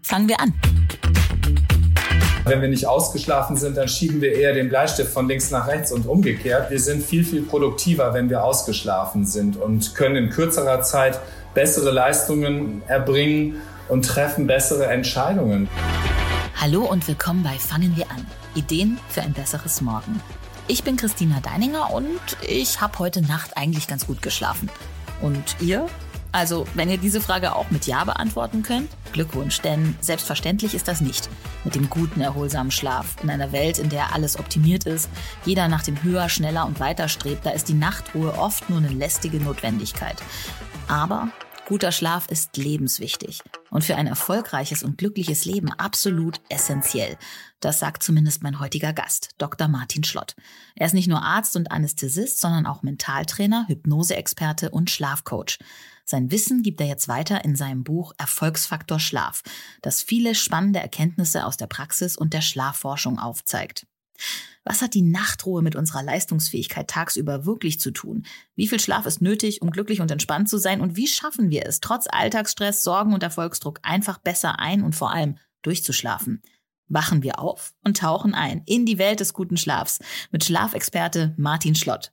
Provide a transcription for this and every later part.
Fangen wir an. Wenn wir nicht ausgeschlafen sind, dann schieben wir eher den Bleistift von links nach rechts und umgekehrt. Wir sind viel, viel produktiver, wenn wir ausgeschlafen sind und können in kürzerer Zeit bessere Leistungen erbringen und treffen bessere Entscheidungen. Hallo und willkommen bei Fangen wir an. Ideen für ein besseres Morgen. Ich bin Christina Deininger und ich habe heute Nacht eigentlich ganz gut geschlafen. Und ihr? Also, wenn ihr diese Frage auch mit Ja beantworten könnt, Glückwunsch, denn selbstverständlich ist das nicht. Mit dem guten, erholsamen Schlaf. In einer Welt, in der alles optimiert ist, jeder nach dem höher, schneller und weiter strebt, da ist die Nachtruhe oft nur eine lästige Notwendigkeit. Aber Guter Schlaf ist lebenswichtig und für ein erfolgreiches und glückliches Leben absolut essentiell. Das sagt zumindest mein heutiger Gast, Dr. Martin Schlott. Er ist nicht nur Arzt und Anästhesist, sondern auch Mentaltrainer, Hypnoseexperte und Schlafcoach. Sein Wissen gibt er jetzt weiter in seinem Buch Erfolgsfaktor Schlaf, das viele spannende Erkenntnisse aus der Praxis und der Schlafforschung aufzeigt. Was hat die Nachtruhe mit unserer Leistungsfähigkeit tagsüber wirklich zu tun? Wie viel Schlaf ist nötig, um glücklich und entspannt zu sein? Und wie schaffen wir es, trotz Alltagsstress, Sorgen und Erfolgsdruck einfach besser ein und vor allem durchzuschlafen? Wachen wir auf und tauchen ein in die Welt des guten Schlafs mit Schlafexperte Martin Schlott.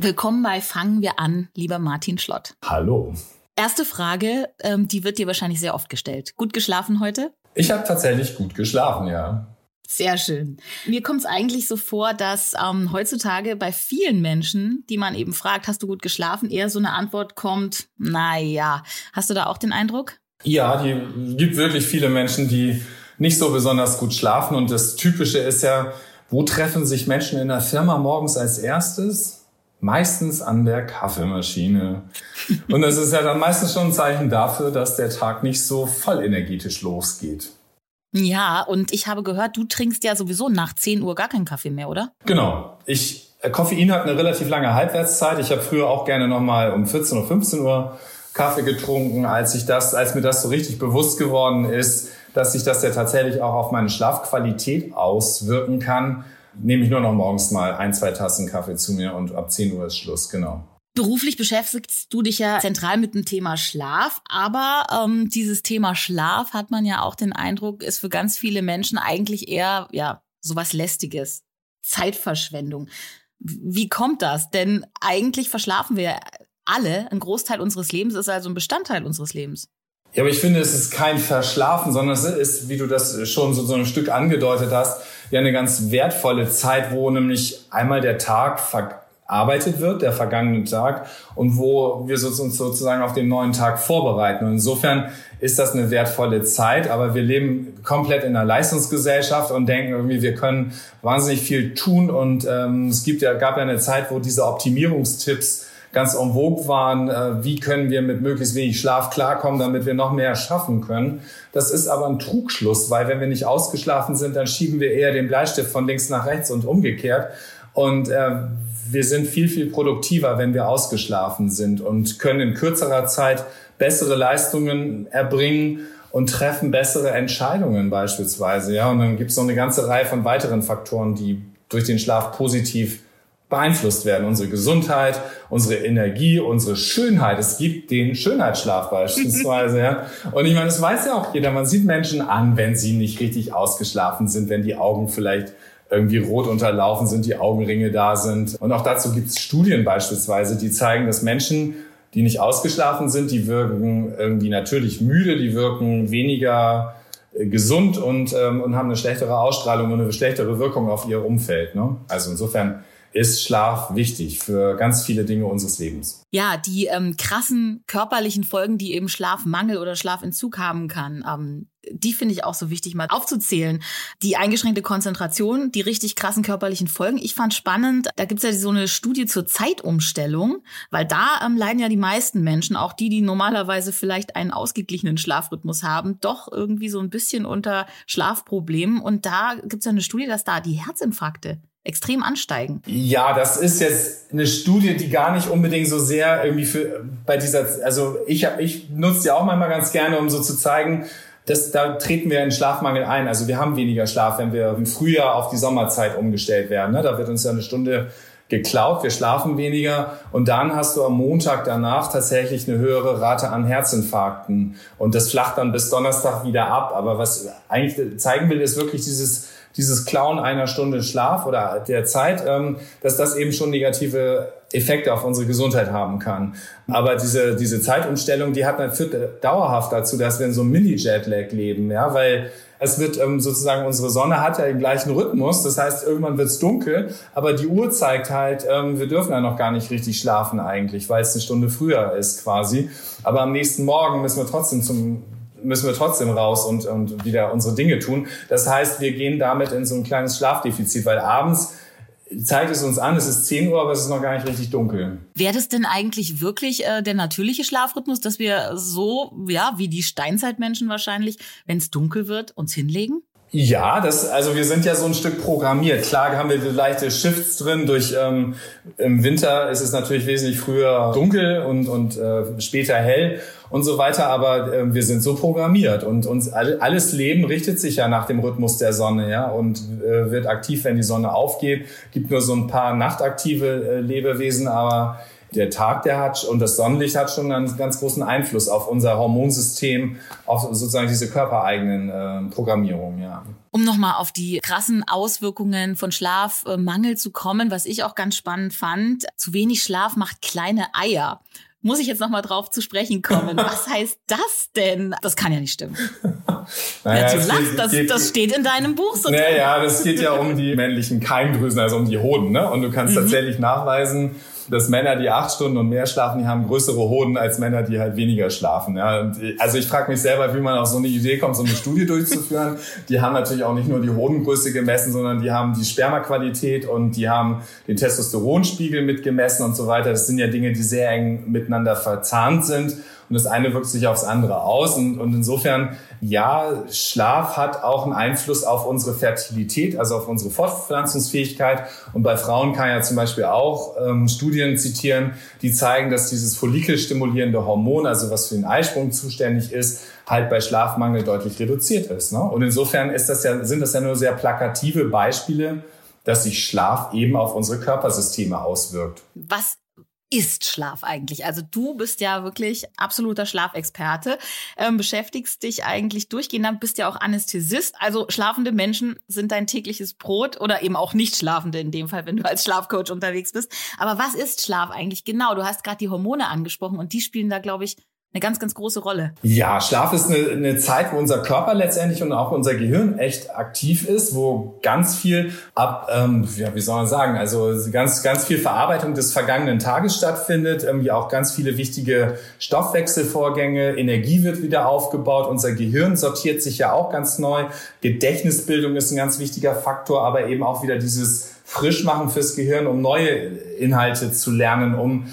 Willkommen bei Fangen wir an, lieber Martin Schlott. Hallo. Erste Frage, ähm, die wird dir wahrscheinlich sehr oft gestellt. Gut geschlafen heute? Ich habe tatsächlich gut geschlafen, ja. Sehr schön. Mir kommt es eigentlich so vor, dass ähm, heutzutage bei vielen Menschen, die man eben fragt, hast du gut geschlafen, eher so eine Antwort kommt, naja. Hast du da auch den Eindruck? Ja, die gibt wirklich viele Menschen, die nicht so besonders gut schlafen. Und das Typische ist ja, wo treffen sich Menschen in der Firma morgens als erstes? Meistens an der Kaffeemaschine. Und das ist ja dann meistens schon ein Zeichen dafür, dass der Tag nicht so voll energetisch losgeht. Ja, und ich habe gehört, du trinkst ja sowieso nach 10 Uhr gar keinen Kaffee mehr, oder? Genau. Ich, äh, Koffein hat eine relativ lange Halbwertszeit. Ich habe früher auch gerne nochmal um 14 oder 15 Uhr Kaffee getrunken, als ich das, als mir das so richtig bewusst geworden ist, dass sich das ja tatsächlich auch auf meine Schlafqualität auswirken kann nehme ich nur noch morgens mal ein, zwei Tassen Kaffee zu mir und ab 10 Uhr ist Schluss, genau. Beruflich beschäftigst du dich ja zentral mit dem Thema Schlaf, aber ähm, dieses Thema Schlaf hat man ja auch den Eindruck, ist für ganz viele Menschen eigentlich eher ja sowas lästiges, Zeitverschwendung. Wie kommt das? Denn eigentlich verschlafen wir alle, ein Großteil unseres Lebens ist also ein Bestandteil unseres Lebens. Ja, aber ich finde, es ist kein Verschlafen, sondern es ist, wie du das schon so, so ein Stück angedeutet hast, ja eine ganz wertvolle Zeit, wo nämlich einmal der Tag verarbeitet wird, der vergangene Tag, und wo wir uns sozusagen auf den neuen Tag vorbereiten. Und insofern ist das eine wertvolle Zeit, aber wir leben komplett in einer Leistungsgesellschaft und denken irgendwie, wir können wahnsinnig viel tun. Und ähm, es gibt ja, gab ja eine Zeit, wo diese Optimierungstipps ganz en vogue waren, äh, wie können wir mit möglichst wenig Schlaf klarkommen, damit wir noch mehr schaffen können. Das ist aber ein Trugschluss, weil wenn wir nicht ausgeschlafen sind, dann schieben wir eher den Bleistift von links nach rechts und umgekehrt. Und äh, wir sind viel, viel produktiver, wenn wir ausgeschlafen sind und können in kürzerer Zeit bessere Leistungen erbringen und treffen bessere Entscheidungen beispielsweise. Ja, und dann gibt es noch eine ganze Reihe von weiteren Faktoren, die durch den Schlaf positiv beeinflusst werden. Unsere Gesundheit, unsere Energie, unsere Schönheit. Es gibt den Schönheitsschlaf beispielsweise. ja. Und ich meine, das weiß ja auch jeder. Man sieht Menschen an, wenn sie nicht richtig ausgeschlafen sind, wenn die Augen vielleicht irgendwie rot unterlaufen sind, die Augenringe da sind. Und auch dazu gibt es Studien beispielsweise, die zeigen, dass Menschen, die nicht ausgeschlafen sind, die wirken irgendwie natürlich müde, die wirken weniger äh, gesund und, ähm, und haben eine schlechtere Ausstrahlung und eine schlechtere Wirkung auf ihr Umfeld. Ne? Also insofern ist Schlaf wichtig für ganz viele Dinge unseres Lebens. Ja, die ähm, krassen körperlichen Folgen, die eben Schlafmangel oder Schlafentzug haben kann, ähm, die finde ich auch so wichtig mal aufzuzählen. Die eingeschränkte Konzentration, die richtig krassen körperlichen Folgen. Ich fand spannend, da gibt's ja so eine Studie zur Zeitumstellung, weil da ähm, leiden ja die meisten Menschen, auch die, die normalerweise vielleicht einen ausgeglichenen Schlafrhythmus haben, doch irgendwie so ein bisschen unter Schlafproblemen. Und da gibt's ja eine Studie, dass da die Herzinfarkte extrem ansteigen. Ja, das ist jetzt eine Studie, die gar nicht unbedingt so sehr irgendwie für bei dieser, also ich, ich nutze die auch manchmal ganz gerne, um so zu zeigen, dass da treten wir in Schlafmangel ein. Also wir haben weniger Schlaf, wenn wir im Frühjahr auf die Sommerzeit umgestellt werden. Ne? Da wird uns ja eine Stunde geklaut, wir schlafen weniger und dann hast du am Montag danach tatsächlich eine höhere Rate an Herzinfarkten und das flacht dann bis Donnerstag wieder ab. Aber was eigentlich zeigen will, ist wirklich dieses dieses Klauen einer Stunde Schlaf oder der Zeit, ähm, dass das eben schon negative Effekte auf unsere Gesundheit haben kann. Aber diese, diese Zeitumstellung, die hat führt dauerhaft dazu, dass wir in so einem Mini-Jetlag leben, ja, weil es wird ähm, sozusagen, unsere Sonne hat ja den gleichen Rhythmus, das heißt, irgendwann wird es dunkel, aber die Uhr zeigt halt, ähm, wir dürfen ja noch gar nicht richtig schlafen eigentlich, weil es eine Stunde früher ist quasi. Aber am nächsten Morgen müssen wir trotzdem zum müssen wir trotzdem raus und, und wieder unsere Dinge tun. Das heißt, wir gehen damit in so ein kleines Schlafdefizit, weil abends zeigt es uns an, es ist 10 Uhr, aber es ist noch gar nicht richtig dunkel. Wäre das denn eigentlich wirklich äh, der natürliche Schlafrhythmus, dass wir so, ja, wie die Steinzeitmenschen wahrscheinlich, wenn es dunkel wird, uns hinlegen? Ja, das, also wir sind ja so ein Stück programmiert. Klar haben wir leichte Shifts drin. Durch ähm, im Winter ist es natürlich wesentlich früher dunkel und, und äh, später hell und so weiter, aber äh, wir sind so programmiert und uns alles Leben richtet sich ja nach dem Rhythmus der Sonne, ja, und äh, wird aktiv, wenn die Sonne aufgeht. Gibt nur so ein paar nachtaktive äh, Lebewesen, aber der Tag, der hat und das Sonnenlicht hat schon einen ganz großen Einfluss auf unser Hormonsystem, auf sozusagen diese körpereigenen äh, Programmierungen, ja. Um nochmal auf die krassen Auswirkungen von Schlafmangel zu kommen, was ich auch ganz spannend fand, zu wenig Schlaf macht kleine Eier muss ich jetzt nochmal drauf zu sprechen kommen. Was heißt das denn? Das kann ja nicht stimmen. naja, ja, du lachst, das, geht, das steht in deinem Buch so. Naja, das geht ja um die männlichen Keimdrüsen, also um die Hoden. Ne? Und du kannst mhm. tatsächlich nachweisen, dass Männer, die acht Stunden und mehr schlafen, die haben größere Hoden als Männer, die halt weniger schlafen. Ja, und also ich frage mich selber, wie man auf so eine Idee kommt, so eine Studie durchzuführen. Die haben natürlich auch nicht nur die Hodengröße gemessen, sondern die haben die Spermaqualität und die haben den Testosteronspiegel mitgemessen und so weiter. Das sind ja Dinge, die sehr eng miteinander verzahnt sind. Und das eine wirkt sich aufs andere aus. Und, und insofern, ja, Schlaf hat auch einen Einfluss auf unsere Fertilität, also auf unsere Fortpflanzungsfähigkeit. Und bei Frauen kann ja zum Beispiel auch ähm, Studien zitieren, die zeigen, dass dieses follikelstimulierende Hormon, also was für den Eisprung zuständig ist, halt bei Schlafmangel deutlich reduziert ist. Ne? Und insofern ist das ja, sind das ja nur sehr plakative Beispiele, dass sich Schlaf eben auf unsere Körpersysteme auswirkt. Was ist Schlaf eigentlich? Also du bist ja wirklich absoluter Schlafexperte, ähm, beschäftigst dich eigentlich durchgehend, dann bist ja auch Anästhesist. Also schlafende Menschen sind dein tägliches Brot oder eben auch nicht schlafende in dem Fall, wenn du als Schlafcoach unterwegs bist. Aber was ist Schlaf eigentlich genau? Du hast gerade die Hormone angesprochen und die spielen da, glaube ich, eine ganz, ganz große Rolle. Ja, Schlaf ist eine, eine Zeit, wo unser Körper letztendlich und auch unser Gehirn echt aktiv ist, wo ganz viel ab, ähm, ja, wie soll man sagen, also ganz, ganz viel Verarbeitung des vergangenen Tages stattfindet, irgendwie auch ganz viele wichtige Stoffwechselvorgänge, Energie wird wieder aufgebaut, unser Gehirn sortiert sich ja auch ganz neu, Gedächtnisbildung ist ein ganz wichtiger Faktor, aber eben auch wieder dieses Frischmachen fürs Gehirn, um neue Inhalte zu lernen, um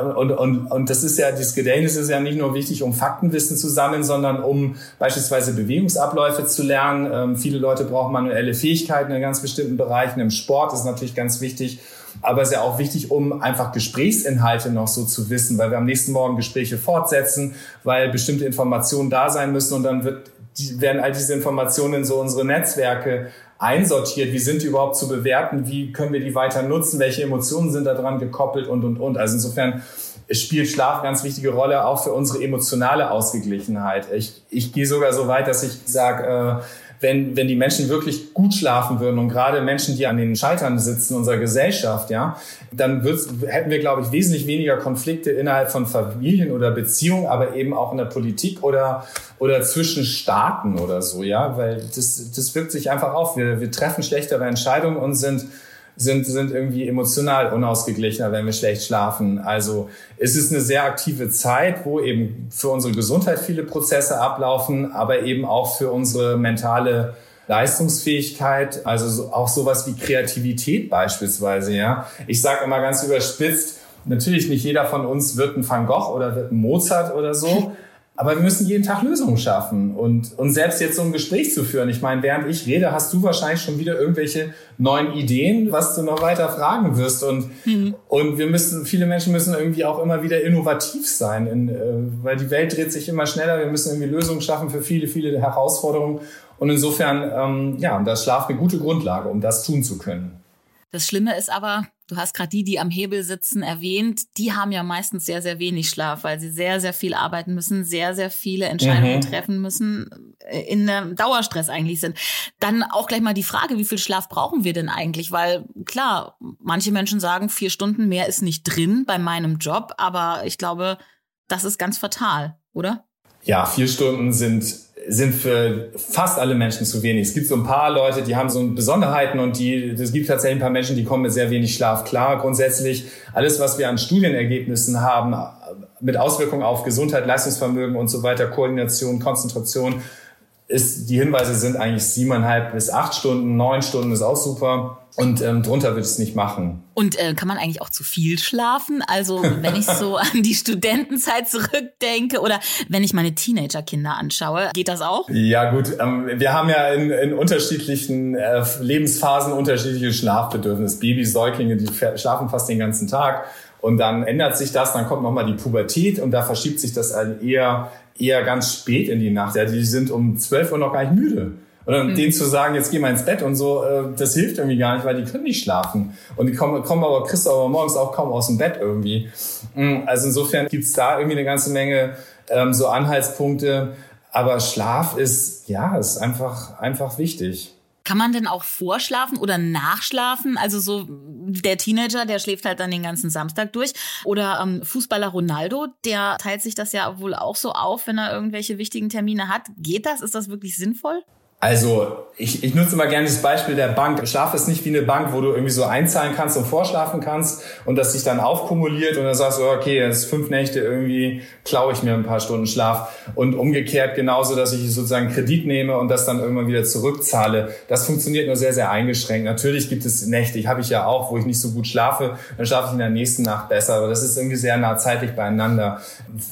und, und, und das ist ja, das Gedächtnis ist ja nicht nur wichtig, um Faktenwissen zu sammeln, sondern um beispielsweise Bewegungsabläufe zu lernen. Ähm, viele Leute brauchen manuelle Fähigkeiten in ganz bestimmten Bereichen. Im Sport ist natürlich ganz wichtig. Aber es ist ja auch wichtig, um einfach Gesprächsinhalte noch so zu wissen, weil wir am nächsten Morgen Gespräche fortsetzen, weil bestimmte Informationen da sein müssen und dann wird, werden all diese Informationen in so unsere Netzwerke einsortiert, wie sind die überhaupt zu bewerten, wie können wir die weiter nutzen, welche Emotionen sind daran gekoppelt und, und, und. Also insofern spielt Schlaf eine ganz wichtige Rolle, auch für unsere emotionale Ausgeglichenheit. Ich, ich gehe sogar so weit, dass ich sage, äh, wenn, wenn die Menschen wirklich gut schlafen würden und gerade Menschen, die an den Scheitern sitzen unserer Gesellschaft, ja, dann hätten wir, glaube ich, wesentlich weniger Konflikte innerhalb von Familien oder Beziehungen, aber eben auch in der Politik oder, oder zwischen Staaten oder so, ja, weil das, das wirkt sich einfach auf. Wir, wir treffen schlechtere Entscheidungen und sind sind, sind irgendwie emotional unausgeglichener, wenn wir schlecht schlafen. Also es ist eine sehr aktive Zeit, wo eben für unsere Gesundheit viele Prozesse ablaufen, aber eben auch für unsere mentale Leistungsfähigkeit, also so, auch sowas wie Kreativität beispielsweise. Ja, ich sage immer ganz überspitzt: Natürlich nicht jeder von uns wird ein Van Gogh oder wird ein Mozart oder so. Aber wir müssen jeden Tag Lösungen schaffen und, und selbst jetzt so ein Gespräch zu führen. Ich meine, während ich rede, hast du wahrscheinlich schon wieder irgendwelche neuen Ideen, was du noch weiter fragen wirst. Und, mhm. und wir müssen, viele Menschen müssen irgendwie auch immer wieder innovativ sein, in, äh, weil die Welt dreht sich immer schneller. Wir müssen irgendwie Lösungen schaffen für viele, viele Herausforderungen. Und insofern, ähm, ja, da Schlaf eine gute Grundlage, um das tun zu können. Das Schlimme ist aber, du hast gerade die, die am Hebel sitzen, erwähnt, die haben ja meistens sehr, sehr wenig Schlaf, weil sie sehr, sehr viel arbeiten müssen, sehr, sehr viele Entscheidungen mhm. treffen müssen, äh, in einem Dauerstress eigentlich sind. Dann auch gleich mal die Frage, wie viel Schlaf brauchen wir denn eigentlich? Weil klar, manche Menschen sagen, vier Stunden mehr ist nicht drin bei meinem Job, aber ich glaube, das ist ganz fatal, oder? Ja, vier Stunden sind sind für fast alle Menschen zu wenig. Es gibt so ein paar Leute, die haben so Besonderheiten und die, es gibt tatsächlich ein paar Menschen, die kommen mit sehr wenig Schlaf klar. Grundsätzlich alles, was wir an Studienergebnissen haben, mit Auswirkungen auf Gesundheit, Leistungsvermögen und so weiter, Koordination, Konzentration, ist, die Hinweise sind eigentlich siebeneinhalb bis acht Stunden, neun Stunden ist auch super. Und ähm, drunter würde ich es nicht machen. Und äh, kann man eigentlich auch zu viel schlafen? Also wenn ich so an die Studentenzeit zurückdenke oder wenn ich meine Teenagerkinder anschaue, geht das auch? Ja gut, ähm, wir haben ja in, in unterschiedlichen äh, Lebensphasen unterschiedliche Schlafbedürfnisse. Babys, Säuglinge, die schlafen fast den ganzen Tag. Und dann ändert sich das, dann kommt nochmal die Pubertät und da verschiebt sich das eher, eher ganz spät in die Nacht. Ja, die sind um 12 Uhr noch gar nicht müde. Oder mhm. denen zu sagen, jetzt geh mal ins Bett und so, äh, das hilft irgendwie gar nicht, weil die können nicht schlafen. Und die kommen, kommen aber, kriegst aber morgens auch kaum aus dem Bett irgendwie. Mhm, also insofern gibt's da irgendwie eine ganze Menge ähm, so Anhaltspunkte. Aber Schlaf ist, ja, ist einfach, einfach wichtig. Kann man denn auch vorschlafen oder nachschlafen? Also so der Teenager, der schläft halt dann den ganzen Samstag durch. Oder ähm, Fußballer Ronaldo, der teilt sich das ja wohl auch so auf, wenn er irgendwelche wichtigen Termine hat. Geht das? Ist das wirklich sinnvoll? Also ich, ich nutze immer gerne das Beispiel der Bank. Schlaf ist nicht wie eine Bank, wo du irgendwie so einzahlen kannst und vorschlafen kannst und das sich dann aufkumuliert und dann sagst du, okay, jetzt fünf Nächte irgendwie klaue ich mir ein paar Stunden Schlaf. Und umgekehrt genauso, dass ich sozusagen Kredit nehme und das dann irgendwann wieder zurückzahle. Das funktioniert nur sehr, sehr eingeschränkt. Natürlich gibt es Nächte, ich habe ich ja auch, wo ich nicht so gut schlafe, dann schlafe ich in der nächsten Nacht besser. Aber das ist irgendwie sehr nah zeitlich beieinander.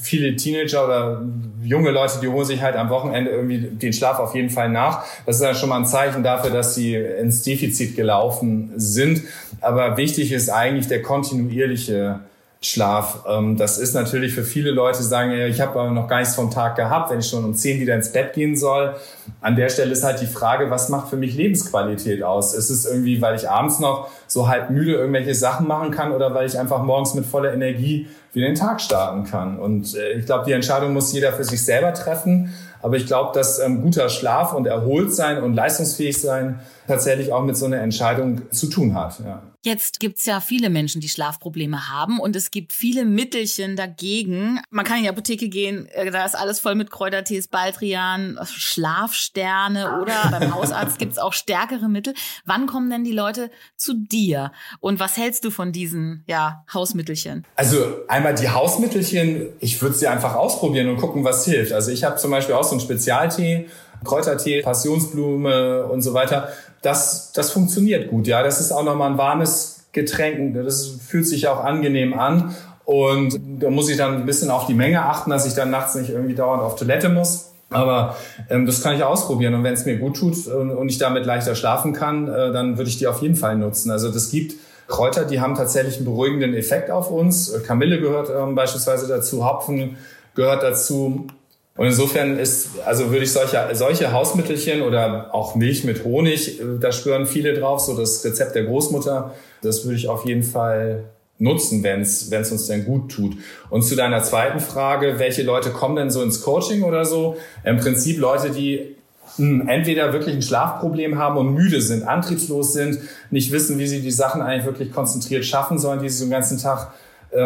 Viele Teenager oder junge Leute, die holen sich halt am Wochenende irgendwie den Schlaf auf jeden Fall nach. Das ist ja schon mal ein Zeichen dafür, dass sie ins Defizit gelaufen sind. Aber wichtig ist eigentlich der kontinuierliche Schlaf. Ähm, das ist natürlich für viele Leute, sagen, ich habe noch gar nichts vom Tag gehabt, wenn ich schon um zehn wieder ins Bett gehen soll. An der Stelle ist halt die Frage, was macht für mich Lebensqualität aus? Ist es irgendwie, weil ich abends noch so halb müde irgendwelche Sachen machen kann oder weil ich einfach morgens mit voller Energie wieder den Tag starten kann? Und äh, ich glaube, die Entscheidung muss jeder für sich selber treffen. Aber ich glaube, dass ähm, guter Schlaf und erholt sein und leistungsfähig sein tatsächlich auch mit so einer Entscheidung zu tun hat. Ja. Jetzt gibt's ja viele Menschen, die Schlafprobleme haben und es gibt viele Mittelchen dagegen. Man kann in die Apotheke gehen, äh, da ist alles voll mit Kräutertees, Baldrian, Schlafsterne oder beim Hausarzt gibt's auch stärkere Mittel. Wann kommen denn die Leute zu dir und was hältst du von diesen ja, Hausmittelchen? Also einmal die Hausmittelchen, ich würde sie einfach ausprobieren und gucken, was hilft. Also ich habe zum Beispiel auch so einen Spezialtee, Kräutertee, Passionsblume und so weiter das, das funktioniert gut. Ja, das ist auch nochmal ein warmes Getränk. Das fühlt sich auch angenehm an. Und da muss ich dann ein bisschen auf die Menge achten, dass ich dann nachts nicht irgendwie dauernd auf Toilette muss. Aber ähm, das kann ich ausprobieren. Und wenn es mir gut tut und, und ich damit leichter schlafen kann, äh, dann würde ich die auf jeden Fall nutzen. Also das gibt Kräuter, die haben tatsächlich einen beruhigenden Effekt auf uns. Kamille gehört ähm, beispielsweise dazu, Hopfen gehört dazu. Und insofern ist, also würde ich solche, solche Hausmittelchen oder auch Milch mit Honig, äh, da spüren viele drauf, so das Rezept der Großmutter, das würde ich auf jeden Fall nutzen, wenn es uns denn gut tut. Und zu deiner zweiten Frage, welche Leute kommen denn so ins Coaching oder so? Im Prinzip Leute, die hm, entweder wirklich ein Schlafproblem haben und müde sind, antriebslos sind, nicht wissen, wie sie die Sachen eigentlich wirklich konzentriert schaffen sollen, die sie so den ganzen Tag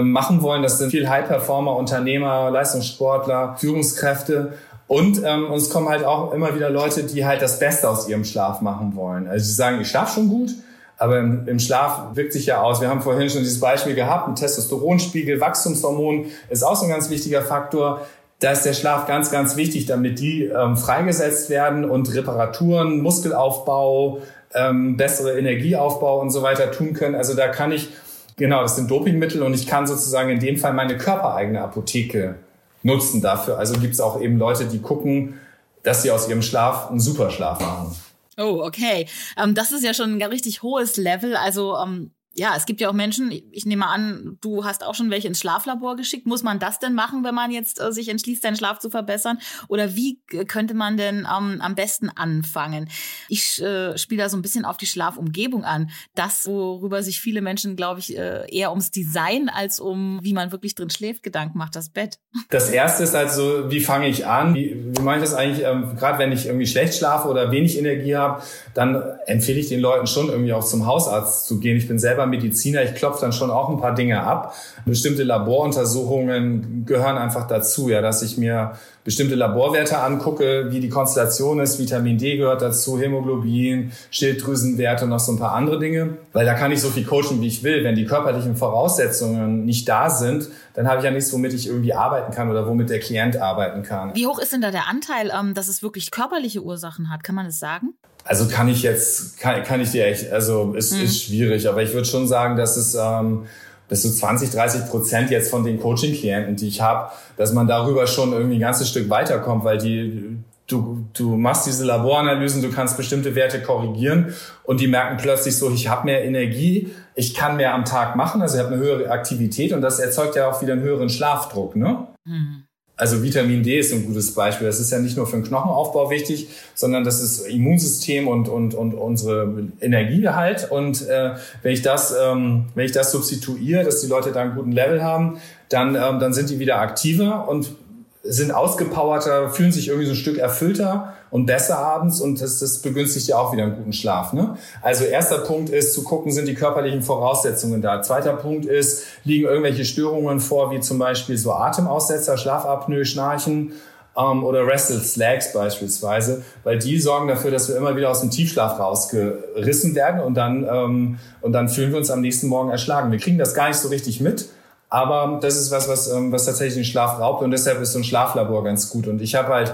machen wollen. Das sind viel High-Performer, Unternehmer, Leistungssportler, Führungskräfte. Und ähm, uns kommen halt auch immer wieder Leute, die halt das Beste aus ihrem Schlaf machen wollen. Also sie sagen, ich schlafe schon gut, Aber im, im, Schlaf wirkt sich ja aus. Wir haben vorhin schon dieses Beispiel gehabt, ein Testosteronspiegel, Wachstumshormon ist auch so ein ganz wichtiger Faktor. Da ist der Schlaf ganz, ganz wichtig, damit die ähm, freigesetzt werden und Reparaturen, Muskelaufbau, ähm, bessere Energieaufbau und so weiter tun können. Also da kann ich, genau, das sind Dopingmittel und ich kann sozusagen in dem Fall meine körpereigene Apotheke nutzen dafür. Also gibt es auch eben Leute, die gucken, dass sie aus ihrem Schlaf einen Superschlaf machen. Oh, okay. Ähm, das ist ja schon ein richtig hohes Level. Also ähm, ja, es gibt ja auch Menschen, ich nehme an, du hast auch schon welche ins Schlaflabor geschickt. Muss man das denn machen, wenn man jetzt äh, sich entschließt, seinen Schlaf zu verbessern? Oder wie könnte man denn ähm, am besten anfangen? Ich äh, spiele da so ein bisschen auf die Schlafumgebung an. Das, worüber sich viele Menschen, glaube ich, äh, eher ums Design als um, wie man wirklich drin schläft, Gedanken macht, das Bett. Das erste ist also, wie fange ich an? Wie, wie mache ich das eigentlich? Ähm, Gerade wenn ich irgendwie schlecht schlafe oder wenig Energie habe, dann empfehle ich den Leuten schon irgendwie auch zum Hausarzt zu gehen. Ich bin selber Mediziner, ich klopfe dann schon auch ein paar Dinge ab. Bestimmte Laboruntersuchungen gehören einfach dazu, ja, dass ich mir bestimmte Laborwerte angucke, wie die Konstellation ist. Vitamin D gehört dazu, Hämoglobin, Schilddrüsenwerte und noch so ein paar andere Dinge. Weil da kann ich so viel coachen, wie ich will. Wenn die körperlichen Voraussetzungen nicht da sind, dann habe ich ja nichts, womit ich irgendwie arbeiten kann oder womit der Klient arbeiten kann. Wie hoch ist denn da der Anteil, ähm, dass es wirklich körperliche Ursachen hat? Kann man das sagen? Also kann ich jetzt, kann, kann ich dir echt, also es hm. ist schwierig, aber ich würde schon sagen, dass es ähm, dass so 20, 30 Prozent jetzt von den Coaching-Klienten, die ich habe, dass man darüber schon irgendwie ein ganzes Stück weiterkommt, weil die du, du machst diese Laboranalysen, du kannst bestimmte Werte korrigieren und die merken plötzlich so, ich habe mehr Energie, ich kann mehr am Tag machen, also ich habe eine höhere Aktivität und das erzeugt ja auch wieder einen höheren Schlafdruck. Ne? Mhm. Also Vitamin D ist ein gutes Beispiel. Das ist ja nicht nur für den Knochenaufbau wichtig, sondern das ist Immunsystem und, und, und unsere Energiegehalt. Und äh, wenn ich das, ähm, wenn ich das substituiere, dass die Leute da einen guten Level haben, dann, ähm, dann sind die wieder aktiver und sind ausgepowerter, fühlen sich irgendwie so ein Stück erfüllter und besser abends und das, das begünstigt ja auch wieder einen guten Schlaf. Ne? Also erster Punkt ist zu gucken, sind die körperlichen Voraussetzungen da. Zweiter Punkt ist, liegen irgendwelche Störungen vor, wie zum Beispiel so Atemaussetzer, Schlafapnoe, Schnarchen ähm, oder Restless Legs beispielsweise, weil die sorgen dafür, dass wir immer wieder aus dem Tiefschlaf rausgerissen werden und dann, ähm, und dann fühlen wir uns am nächsten Morgen erschlagen. Wir kriegen das gar nicht so richtig mit. Aber das ist was, was, ähm, was tatsächlich den Schlaf raubt und deshalb ist so ein Schlaflabor ganz gut. Und ich habe halt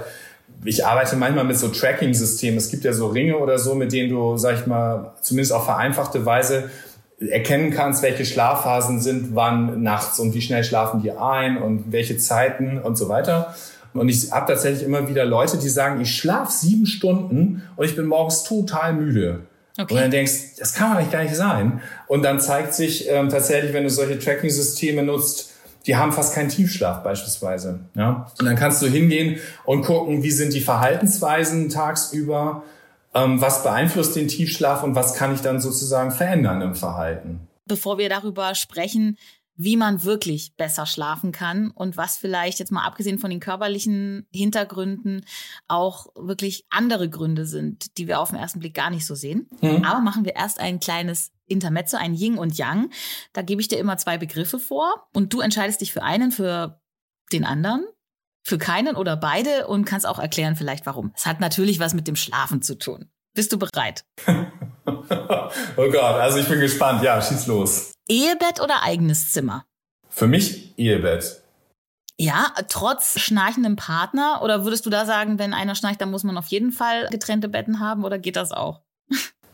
ich arbeite manchmal mit so Tracking-Systemen. Es gibt ja so Ringe oder so, mit denen du, sag ich mal, zumindest auf vereinfachte Weise erkennen kannst, welche Schlafphasen sind wann nachts und wie schnell schlafen die ein und welche Zeiten und so weiter. Und ich habe tatsächlich immer wieder Leute, die sagen, ich schlafe sieben Stunden und ich bin morgens total müde. Okay. Und dann denkst, das kann eigentlich gar nicht sein. Und dann zeigt sich ähm, tatsächlich, wenn du solche Tracking-Systeme nutzt, die haben fast keinen Tiefschlaf beispielsweise. Ja? Und dann kannst du hingehen und gucken, wie sind die Verhaltensweisen tagsüber, ähm, was beeinflusst den Tiefschlaf und was kann ich dann sozusagen verändern im Verhalten. Bevor wir darüber sprechen, wie man wirklich besser schlafen kann und was vielleicht jetzt mal abgesehen von den körperlichen Hintergründen auch wirklich andere Gründe sind, die wir auf den ersten Blick gar nicht so sehen. Mhm. Aber machen wir erst ein kleines Intermezzo, ein Yin und Yang. Da gebe ich dir immer zwei Begriffe vor und du entscheidest dich für einen, für den anderen, für keinen oder beide und kannst auch erklären vielleicht warum. Es hat natürlich was mit dem Schlafen zu tun. Bist du bereit? oh Gott, also ich bin gespannt. Ja, schieß los. Ehebett oder eigenes Zimmer? Für mich Ehebett. Ja, trotz schnarchendem Partner? Oder würdest du da sagen, wenn einer schnarcht, dann muss man auf jeden Fall getrennte Betten haben oder geht das auch?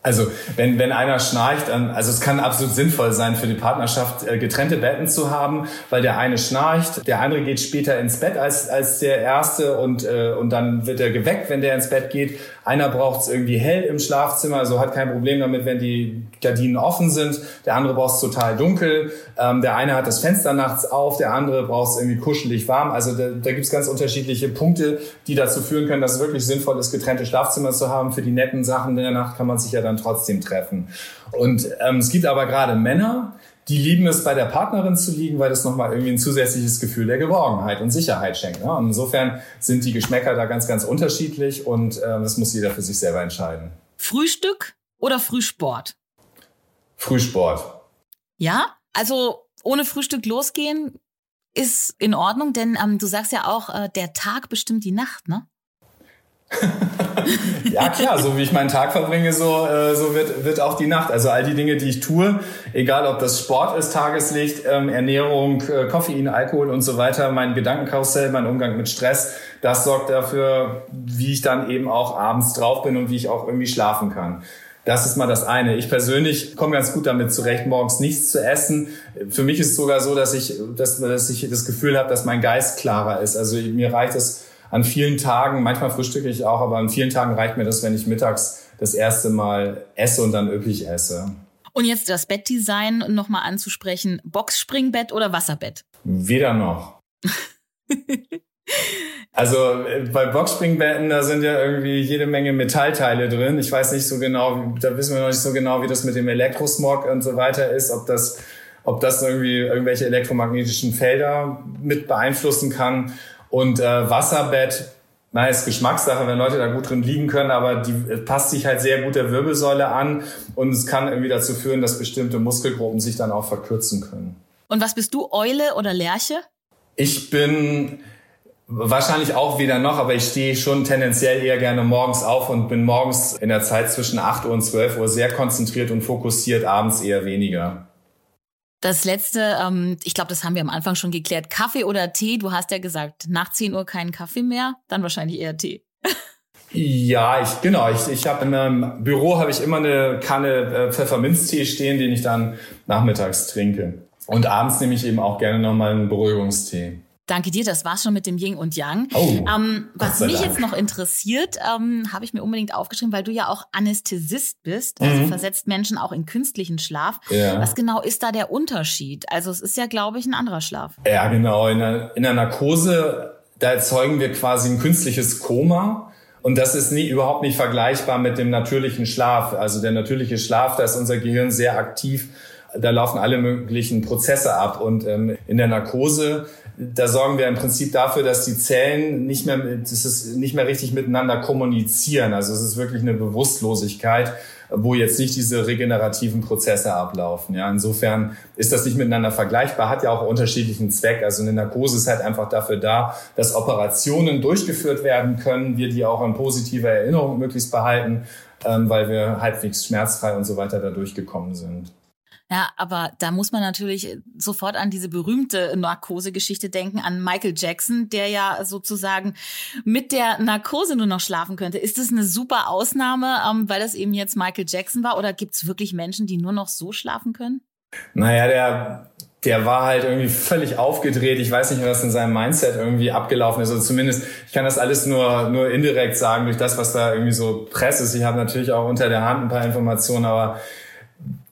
Also wenn, wenn einer schnarcht, dann, also es kann absolut sinnvoll sein für die Partnerschaft, äh, getrennte Betten zu haben, weil der eine schnarcht, der andere geht später ins Bett als, als der erste und, äh, und dann wird er geweckt, wenn der ins Bett geht. Einer braucht es irgendwie hell im Schlafzimmer, also hat kein Problem damit, wenn die Gardinen offen sind. Der andere braucht es total dunkel. Ähm, der eine hat das Fenster nachts auf, der andere braucht es irgendwie kuschelig warm. Also da, da gibt es ganz unterschiedliche Punkte, die dazu führen können, dass es wirklich sinnvoll ist, getrennte Schlafzimmer zu haben. Für die netten Sachen in der Nacht kann man sich ja dann trotzdem treffen. Und ähm, es gibt aber gerade Männer, die lieben es, bei der Partnerin zu liegen, weil das nochmal irgendwie ein zusätzliches Gefühl der Geborgenheit und Sicherheit schenkt. Ne? Und insofern sind die Geschmäcker da ganz, ganz unterschiedlich und äh, das muss jeder für sich selber entscheiden. Frühstück oder Frühsport? Frühsport. Ja, also ohne Frühstück losgehen ist in Ordnung, denn ähm, du sagst ja auch, äh, der Tag bestimmt die Nacht, ne? ja klar, so wie ich meinen Tag verbringe, so, äh, so wird, wird auch die Nacht. Also all die Dinge, die ich tue, egal ob das Sport ist, Tageslicht, ähm, Ernährung, äh, Koffein, Alkohol und so weiter, mein Gedankenkarussell, mein Umgang mit Stress, das sorgt dafür, wie ich dann eben auch abends drauf bin und wie ich auch irgendwie schlafen kann. Das ist mal das eine. Ich persönlich komme ganz gut damit zurecht, morgens nichts zu essen. Für mich ist es sogar so, dass ich, dass, dass ich das Gefühl habe, dass mein Geist klarer ist. Also mir reicht es an vielen Tagen, manchmal frühstücke ich auch, aber an vielen Tagen reicht mir das, wenn ich mittags das erste Mal esse und dann üppig esse. Und jetzt das Bettdesign nochmal anzusprechen. Boxspringbett oder Wasserbett? Weder noch. Also äh, bei Boxspringbetten, da sind ja irgendwie jede Menge Metallteile drin. Ich weiß nicht so genau, da wissen wir noch nicht so genau, wie das mit dem Elektrosmog und so weiter ist, ob das, ob das irgendwie irgendwelche elektromagnetischen Felder mit beeinflussen kann. Und äh, Wasserbett, na, ist Geschmackssache, wenn Leute da gut drin liegen können, aber die passt sich halt sehr gut der Wirbelsäule an und es kann irgendwie dazu führen, dass bestimmte Muskelgruppen sich dann auch verkürzen können. Und was bist du, Eule oder Lerche? Ich bin wahrscheinlich auch weder noch, aber ich stehe schon tendenziell eher gerne morgens auf und bin morgens in der Zeit zwischen 8 Uhr und 12 Uhr sehr konzentriert und fokussiert, abends eher weniger. Das letzte, ähm, ich glaube, das haben wir am Anfang schon geklärt. Kaffee oder Tee? Du hast ja gesagt, nach 10 Uhr keinen Kaffee mehr, dann wahrscheinlich eher Tee. Ja, ich genau. Ich, ich habe in meinem Büro habe ich immer eine Kanne äh, Pfefferminztee stehen, den ich dann nachmittags trinke. Und abends nehme ich eben auch gerne nochmal einen Beruhigungstee. Danke dir, das war's schon mit dem Yin und Yang. Oh, ähm, was mich Dank. jetzt noch interessiert, ähm, habe ich mir unbedingt aufgeschrieben, weil du ja auch Anästhesist bist, also mhm. versetzt Menschen auch in künstlichen Schlaf. Ja. Was genau ist da der Unterschied? Also es ist ja, glaube ich, ein anderer Schlaf. Ja, genau. In der, in der Narkose, da erzeugen wir quasi ein künstliches Koma. Und das ist nie, überhaupt nicht vergleichbar mit dem natürlichen Schlaf. Also der natürliche Schlaf, da ist unser Gehirn sehr aktiv da laufen alle möglichen Prozesse ab. Und ähm, in der Narkose da sorgen wir im Prinzip dafür, dass die Zellen nicht mehr, das ist nicht mehr richtig miteinander kommunizieren. Also es ist wirklich eine Bewusstlosigkeit, wo jetzt nicht diese regenerativen Prozesse ablaufen. Ja, insofern ist das nicht miteinander vergleichbar, hat ja auch unterschiedlichen Zweck. Also eine Narkose ist halt einfach dafür da, dass Operationen durchgeführt werden können, wir die auch in positiver Erinnerung möglichst behalten, ähm, weil wir halbwegs schmerzfrei und so weiter da durchgekommen sind. Ja, aber da muss man natürlich sofort an diese berühmte Narkosegeschichte denken, an Michael Jackson, der ja sozusagen mit der Narkose nur noch schlafen könnte. Ist das eine super Ausnahme, ähm, weil das eben jetzt Michael Jackson war? Oder gibt es wirklich Menschen, die nur noch so schlafen können? Naja, der, der war halt irgendwie völlig aufgedreht. Ich weiß nicht, was in seinem Mindset irgendwie abgelaufen ist. Also zumindest, ich kann das alles nur, nur indirekt sagen durch das, was da irgendwie so Presse ist. Ich habe natürlich auch unter der Hand ein paar Informationen, aber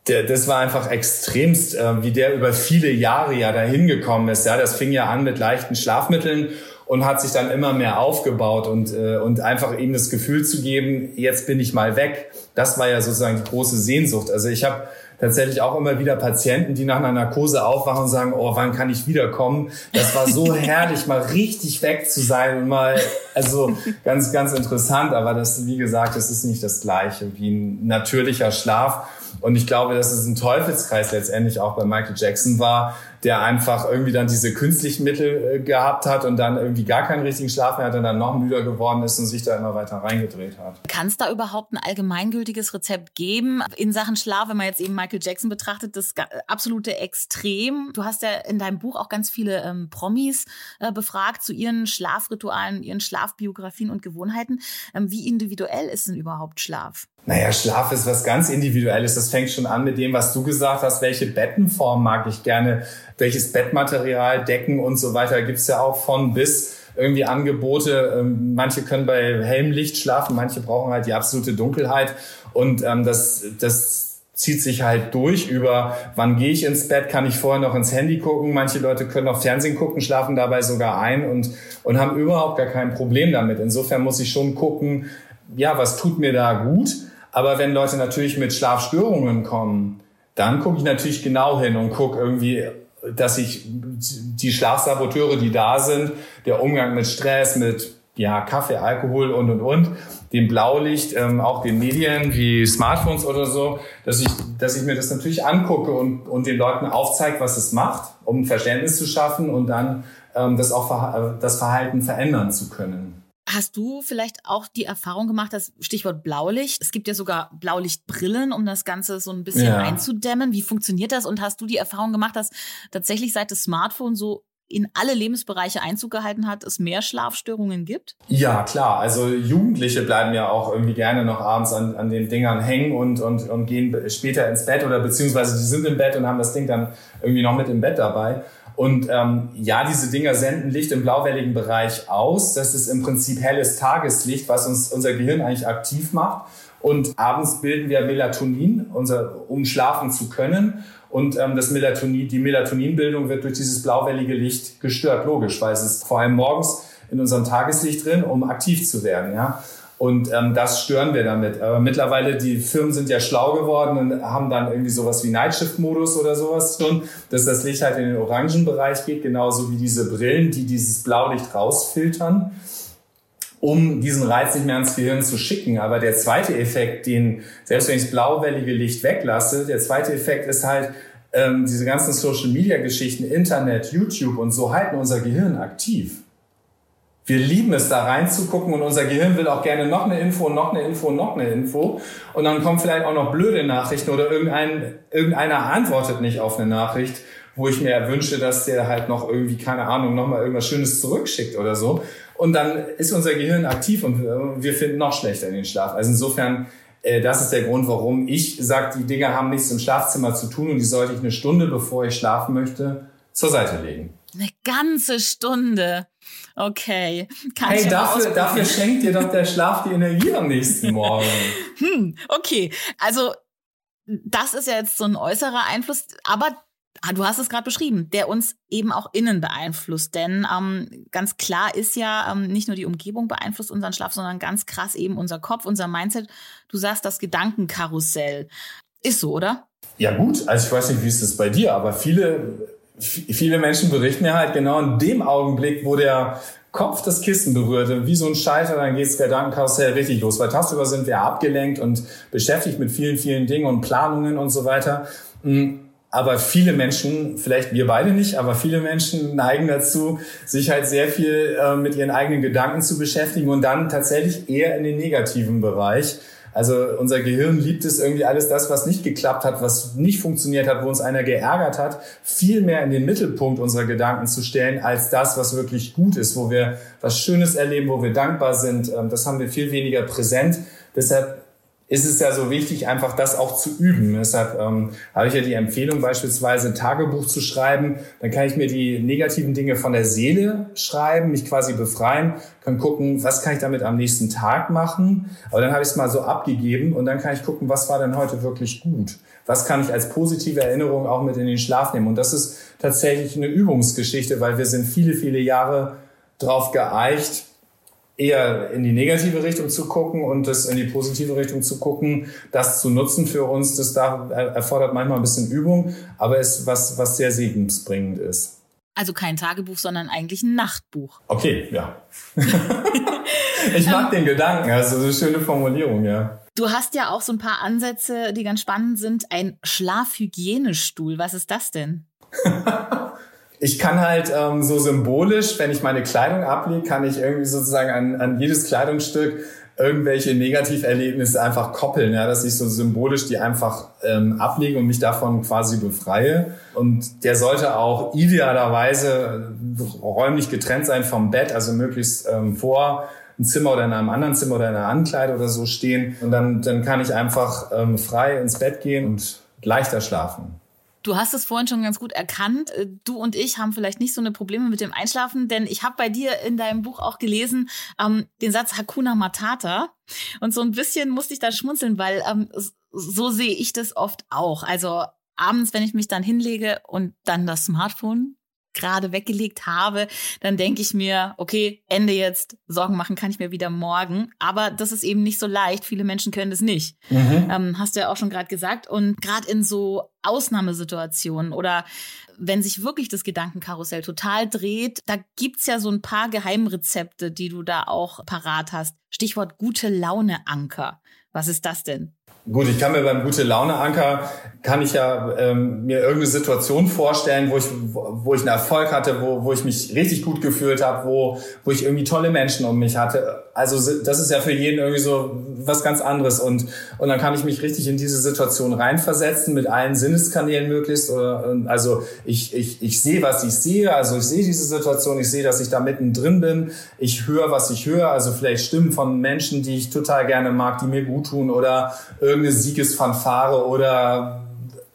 der, das war einfach extremst, äh, wie der über viele Jahre ja dahin gekommen ist. Ja, das fing ja an mit leichten Schlafmitteln und hat sich dann immer mehr aufgebaut und, äh, und einfach ihm das Gefühl zu geben, jetzt bin ich mal weg. Das war ja sozusagen die große Sehnsucht. Also ich habe tatsächlich auch immer wieder Patienten, die nach einer Narkose aufwachen und sagen, oh, wann kann ich wiederkommen? Das war so herrlich, mal richtig weg zu sein und mal, also ganz, ganz interessant. Aber das, wie gesagt, das ist nicht das Gleiche wie ein natürlicher Schlaf. Und ich glaube, dass es ein Teufelskreis letztendlich auch bei Michael Jackson war, der einfach irgendwie dann diese künstlichen Mittel äh, gehabt hat und dann irgendwie gar keinen richtigen Schlaf mehr hat und dann noch müder geworden ist und sich da immer weiter reingedreht hat. Kann es da überhaupt ein allgemeingültiges Rezept geben in Sachen Schlaf, wenn man jetzt eben Michael Jackson betrachtet, das absolute Extrem? Du hast ja in deinem Buch auch ganz viele ähm, Promis äh, befragt zu ihren Schlafritualen, ihren Schlafbiografien und Gewohnheiten. Ähm, wie individuell ist denn überhaupt Schlaf? Naja, Schlaf ist was ganz Individuelles. Das fängt schon an mit dem, was du gesagt hast. Welche Bettenform mag ich gerne? Welches Bettmaterial, Decken und so weiter gibt's ja auch von bis irgendwie Angebote. Ähm, manche können bei hellem Licht schlafen, manche brauchen halt die absolute Dunkelheit. Und ähm, das, das zieht sich halt durch über, wann gehe ich ins Bett, kann ich vorher noch ins Handy gucken. Manche Leute können auch Fernsehen gucken, schlafen dabei sogar ein und, und haben überhaupt gar kein Problem damit. Insofern muss ich schon gucken, ja, was tut mir da gut? Aber wenn Leute natürlich mit Schlafstörungen kommen, dann gucke ich natürlich genau hin und gucke irgendwie, dass ich die Schlafsaboteure, die da sind, der Umgang mit Stress, mit ja, Kaffee, Alkohol und und und, dem Blaulicht, ähm, auch den Medien wie Smartphones oder so, dass ich, dass ich mir das natürlich angucke und, und den Leuten aufzeige, was es macht, um Verständnis zu schaffen und dann ähm, das auch das Verhalten verändern zu können. Hast du vielleicht auch die Erfahrung gemacht, das Stichwort Blaulicht? Es gibt ja sogar Blaulichtbrillen, um das Ganze so ein bisschen ja. einzudämmen. Wie funktioniert das? Und hast du die Erfahrung gemacht, dass tatsächlich seit das Smartphone so in alle Lebensbereiche Einzug gehalten hat, es mehr Schlafstörungen gibt? Ja, klar. Also Jugendliche bleiben ja auch irgendwie gerne noch abends an, an den Dingern hängen und, und, und gehen später ins Bett oder beziehungsweise die sind im Bett und haben das Ding dann irgendwie noch mit im Bett dabei. Und ähm, ja, diese Dinger senden Licht im blauwelligen Bereich aus. Das ist im Prinzip helles Tageslicht, was uns unser Gehirn eigentlich aktiv macht. Und abends bilden wir Melatonin, unser, um schlafen zu können. Und ähm, das Melatonin, die Melatoninbildung wird durch dieses blauwellige Licht gestört, logisch, weil es ist vor allem morgens in unserem Tageslicht drin, um aktiv zu werden. Ja? Und ähm, das stören wir damit. Aber mittlerweile, die Firmen sind ja schlau geworden und haben dann irgendwie sowas wie Nightshift-Modus oder sowas schon, dass das Licht halt in den orangen Bereich geht, genauso wie diese Brillen, die dieses Blaulicht rausfiltern, um diesen Reiz nicht mehr ans Gehirn zu schicken. Aber der zweite Effekt, den, selbst wenn ich das blauwellige Licht weglasse, der zweite Effekt ist halt, ähm, diese ganzen Social-Media-Geschichten, Internet, YouTube und so halten unser Gehirn aktiv wir lieben es, da reinzugucken und unser Gehirn will auch gerne noch eine Info, noch eine Info, noch eine Info. Und dann kommen vielleicht auch noch blöde Nachrichten oder irgendein, irgendeiner antwortet nicht auf eine Nachricht, wo ich mir wünsche, dass der halt noch irgendwie, keine Ahnung, nochmal irgendwas Schönes zurückschickt oder so. Und dann ist unser Gehirn aktiv und wir finden noch schlechter in den Schlaf. Also insofern, äh, das ist der Grund, warum ich sage, die Dinge haben nichts im Schlafzimmer zu tun und die sollte ich eine Stunde, bevor ich schlafen möchte, zur Seite legen. Eine ganze Stunde. Okay. Kann hey, dafür, dafür schenkt dir doch der Schlaf die Energie am nächsten Morgen. hm, okay. Also, das ist ja jetzt so ein äußerer Einfluss, aber ah, du hast es gerade beschrieben, der uns eben auch innen beeinflusst. Denn ähm, ganz klar ist ja, ähm, nicht nur die Umgebung beeinflusst unseren Schlaf, sondern ganz krass eben unser Kopf, unser Mindset. Du sagst das Gedankenkarussell. Ist so, oder? Ja gut, also ich weiß nicht, wie ist das bei dir, aber viele viele Menschen berichten mir halt genau in dem Augenblick, wo der Kopf das Kissen berührte, wie so ein Schalter, dann geht's Gedankenkarussell richtig los. Weil tagsüber sind wir abgelenkt und beschäftigt mit vielen, vielen Dingen und Planungen und so weiter. Mm, aber viele Menschen, vielleicht wir beide nicht, aber viele Menschen neigen dazu, sich halt sehr viel äh, mit ihren eigenen Gedanken zu beschäftigen und dann tatsächlich eher in den negativen Bereich. Also unser Gehirn liebt es irgendwie alles das, was nicht geklappt hat, was nicht funktioniert hat, wo uns einer geärgert hat, viel mehr in den Mittelpunkt unserer Gedanken zu stellen, als das, was wirklich gut ist, wo wir was Schönes erleben, wo wir dankbar sind. Ähm, das haben wir viel weniger präsent. Deshalb ist es ja so wichtig, einfach das auch zu üben. Deshalb ähm, habe ich ja die Empfehlung, beispielsweise ein Tagebuch zu schreiben. Dann kann ich mir die negativen Dinge von der Seele schreiben, mich quasi befreien, kann gucken, was kann ich damit am nächsten Tag machen. Aber dann habe ich es mal so abgegeben und dann kann ich gucken, was war denn heute wirklich gut. Was kann ich als positive Erinnerung auch mit in den Schlaf nehmen? Und das ist tatsächlich eine Übungsgeschichte, weil wir sind viele, viele Jahre drauf geeicht, eher in die negative Richtung zu gucken und das in die positive Richtung zu gucken, das zu nutzen für uns, das da erfordert manchmal ein bisschen Übung, aber ist was, was sehr segensbringend ist. Also kein Tagebuch, sondern eigentlich ein Nachtbuch. Okay, ja. ich mag den Gedanken, also so eine schöne Formulierung, ja. Du hast ja auch so ein paar Ansätze, die ganz spannend sind. Ein Schlafhygienestuhl, was ist das denn? ich kann halt ähm, so symbolisch, wenn ich meine Kleidung ablege, kann ich irgendwie sozusagen an, an jedes Kleidungsstück irgendwelche Negativerlebnisse einfach koppeln, ja, dass ich so symbolisch die einfach ähm, ablege und mich davon quasi befreie. Und der sollte auch idealerweise räumlich getrennt sein vom Bett, also möglichst ähm, vor ein Zimmer oder in einem anderen Zimmer oder in einer Ankleide oder so stehen. Und dann, dann kann ich einfach ähm, frei ins Bett gehen und leichter schlafen. Du hast es vorhin schon ganz gut erkannt. Äh, du und ich haben vielleicht nicht so eine Probleme mit dem Einschlafen, denn ich habe bei dir in deinem Buch auch gelesen ähm, den Satz Hakuna Matata. Und so ein bisschen musste ich da schmunzeln, weil ähm, so sehe ich das oft auch. Also abends, wenn ich mich dann hinlege und dann das Smartphone gerade weggelegt habe, dann denke ich mir, okay, Ende jetzt, Sorgen machen kann ich mir wieder morgen. Aber das ist eben nicht so leicht. Viele Menschen können das nicht. Mhm. Ähm, hast du ja auch schon gerade gesagt. Und gerade in so Ausnahmesituationen oder wenn sich wirklich das Gedankenkarussell total dreht, da gibt's ja so ein paar Geheimrezepte, die du da auch parat hast. Stichwort gute Laune Anker. Was ist das denn? Gut, ich kann mir beim gute Laune Anker kann ich ja ähm, mir irgendeine Situation vorstellen, wo ich wo ich einen Erfolg hatte, wo wo ich mich richtig gut gefühlt habe, wo wo ich irgendwie tolle Menschen um mich hatte. Also das ist ja für jeden irgendwie so was ganz anderes. Und und dann kann ich mich richtig in diese Situation reinversetzen mit allen Sinneskanälen möglichst. Oder also ich ich ich sehe was ich sehe, also ich sehe diese Situation, ich sehe, dass ich da mittendrin bin, ich höre was ich höre, also vielleicht Stimmen von Menschen, die ich total gerne mag, die mir gut tun. Oder irgendeine Siegesfanfare oder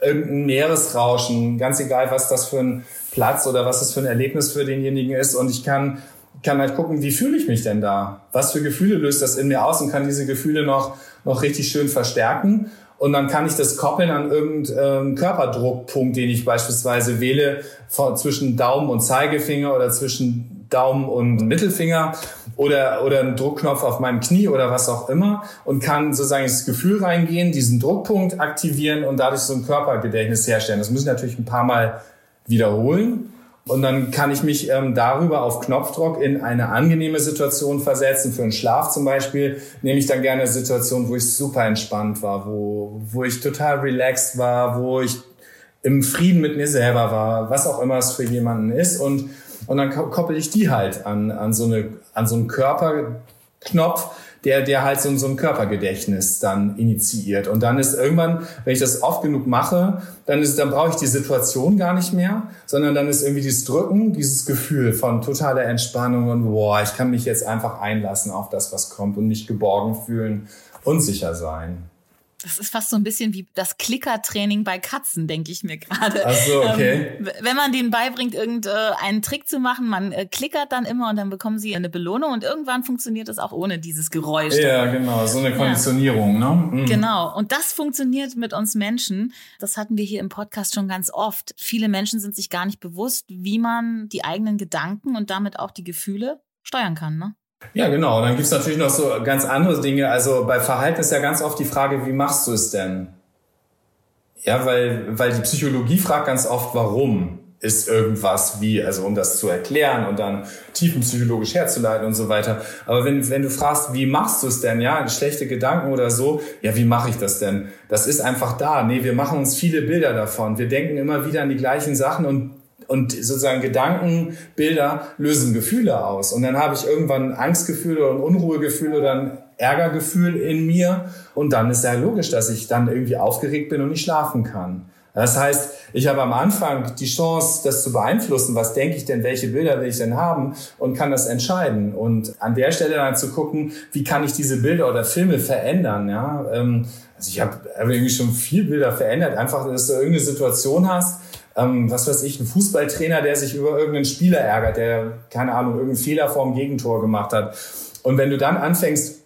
irgendein Meeresrauschen, ganz egal, was das für ein Platz oder was das für ein Erlebnis für denjenigen ist. Und ich kann, kann halt gucken, wie fühle ich mich denn da? Was für Gefühle löst das in mir aus und kann diese Gefühle noch, noch richtig schön verstärken. Und dann kann ich das koppeln an irgendeinen Körperdruckpunkt, den ich beispielsweise wähle, von, zwischen Daumen und Zeigefinger oder zwischen Daumen und Mittelfinger oder, oder einen Druckknopf auf meinem Knie oder was auch immer und kann sozusagen ins Gefühl reingehen, diesen Druckpunkt aktivieren und dadurch so ein Körpergedächtnis herstellen. Das muss ich natürlich ein paar Mal wiederholen. Und dann kann ich mich ähm, darüber auf Knopfdruck in eine angenehme Situation versetzen. Für einen Schlaf zum Beispiel nehme ich dann gerne eine Situation, wo ich super entspannt war, wo, wo ich total relaxed war, wo ich im Frieden mit mir selber war, was auch immer es für jemanden ist. Und und dann koppel ich die halt an, an so eine, an so einen Körperknopf, der, der halt so, so ein Körpergedächtnis dann initiiert. Und dann ist irgendwann, wenn ich das oft genug mache, dann ist, dann brauche ich die Situation gar nicht mehr, sondern dann ist irgendwie dieses Drücken, dieses Gefühl von totaler Entspannung und boah, ich kann mich jetzt einfach einlassen auf das, was kommt und mich geborgen fühlen und sicher sein. Das ist fast so ein bisschen wie das Klickertraining bei Katzen, denke ich mir gerade. Ach so, okay. Ähm, wenn man denen beibringt, irgendeinen Trick zu machen, man äh, klickert dann immer und dann bekommen sie eine Belohnung und irgendwann funktioniert das auch ohne dieses Geräusch. Ja, genau, so eine Konditionierung, ja. ne? Mhm. Genau. Und das funktioniert mit uns Menschen. Das hatten wir hier im Podcast schon ganz oft. Viele Menschen sind sich gar nicht bewusst, wie man die eigenen Gedanken und damit auch die Gefühle steuern kann, ne? Ja, genau. Und dann gibt's natürlich noch so ganz andere Dinge. Also bei Verhalten ist ja ganz oft die Frage, wie machst du es denn? Ja, weil, weil die Psychologie fragt ganz oft, warum ist irgendwas wie, also um das zu erklären und dann tiefenpsychologisch herzuleiten und so weiter. Aber wenn, wenn du fragst, wie machst du es denn, ja, schlechte Gedanken oder so, ja, wie mache ich das denn? Das ist einfach da. Nee, wir machen uns viele Bilder davon. Wir denken immer wieder an die gleichen Sachen und und sozusagen Gedankenbilder lösen Gefühle aus. Und dann habe ich irgendwann ein Angstgefühl oder ein Unruhegefühl oder ein Ärgergefühl in mir. Und dann ist ja logisch, dass ich dann irgendwie aufgeregt bin und nicht schlafen kann. Das heißt, ich habe am Anfang die Chance, das zu beeinflussen. Was denke ich denn? Welche Bilder will ich denn haben? Und kann das entscheiden. Und an der Stelle dann zu gucken, wie kann ich diese Bilder oder Filme verändern? Ja, ähm, also ich habe irgendwie schon viel Bilder verändert. Einfach, dass du irgendeine Situation hast, ähm, was weiß ich, ein Fußballtrainer, der sich über irgendeinen Spieler ärgert, der, keine Ahnung, irgendeinen Fehler vorm Gegentor gemacht hat. Und wenn du dann anfängst,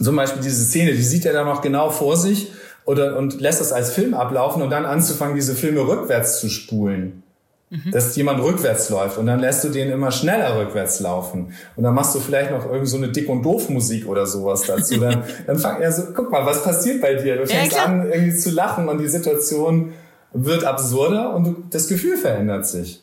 zum Beispiel diese Szene, die sieht er dann noch genau vor sich oder, und lässt das als Film ablaufen und dann anzufangen, diese Filme rückwärts zu spulen. Mhm. Dass jemand rückwärts läuft und dann lässt du den immer schneller rückwärts laufen. Und dann machst du vielleicht noch irgend so eine Dick- und Doof-Musik oder sowas dazu. Dann, dann fang er so, guck mal, was passiert bei dir? Du fängst ja, an, irgendwie zu lachen und die Situation wird absurder und das Gefühl verändert sich.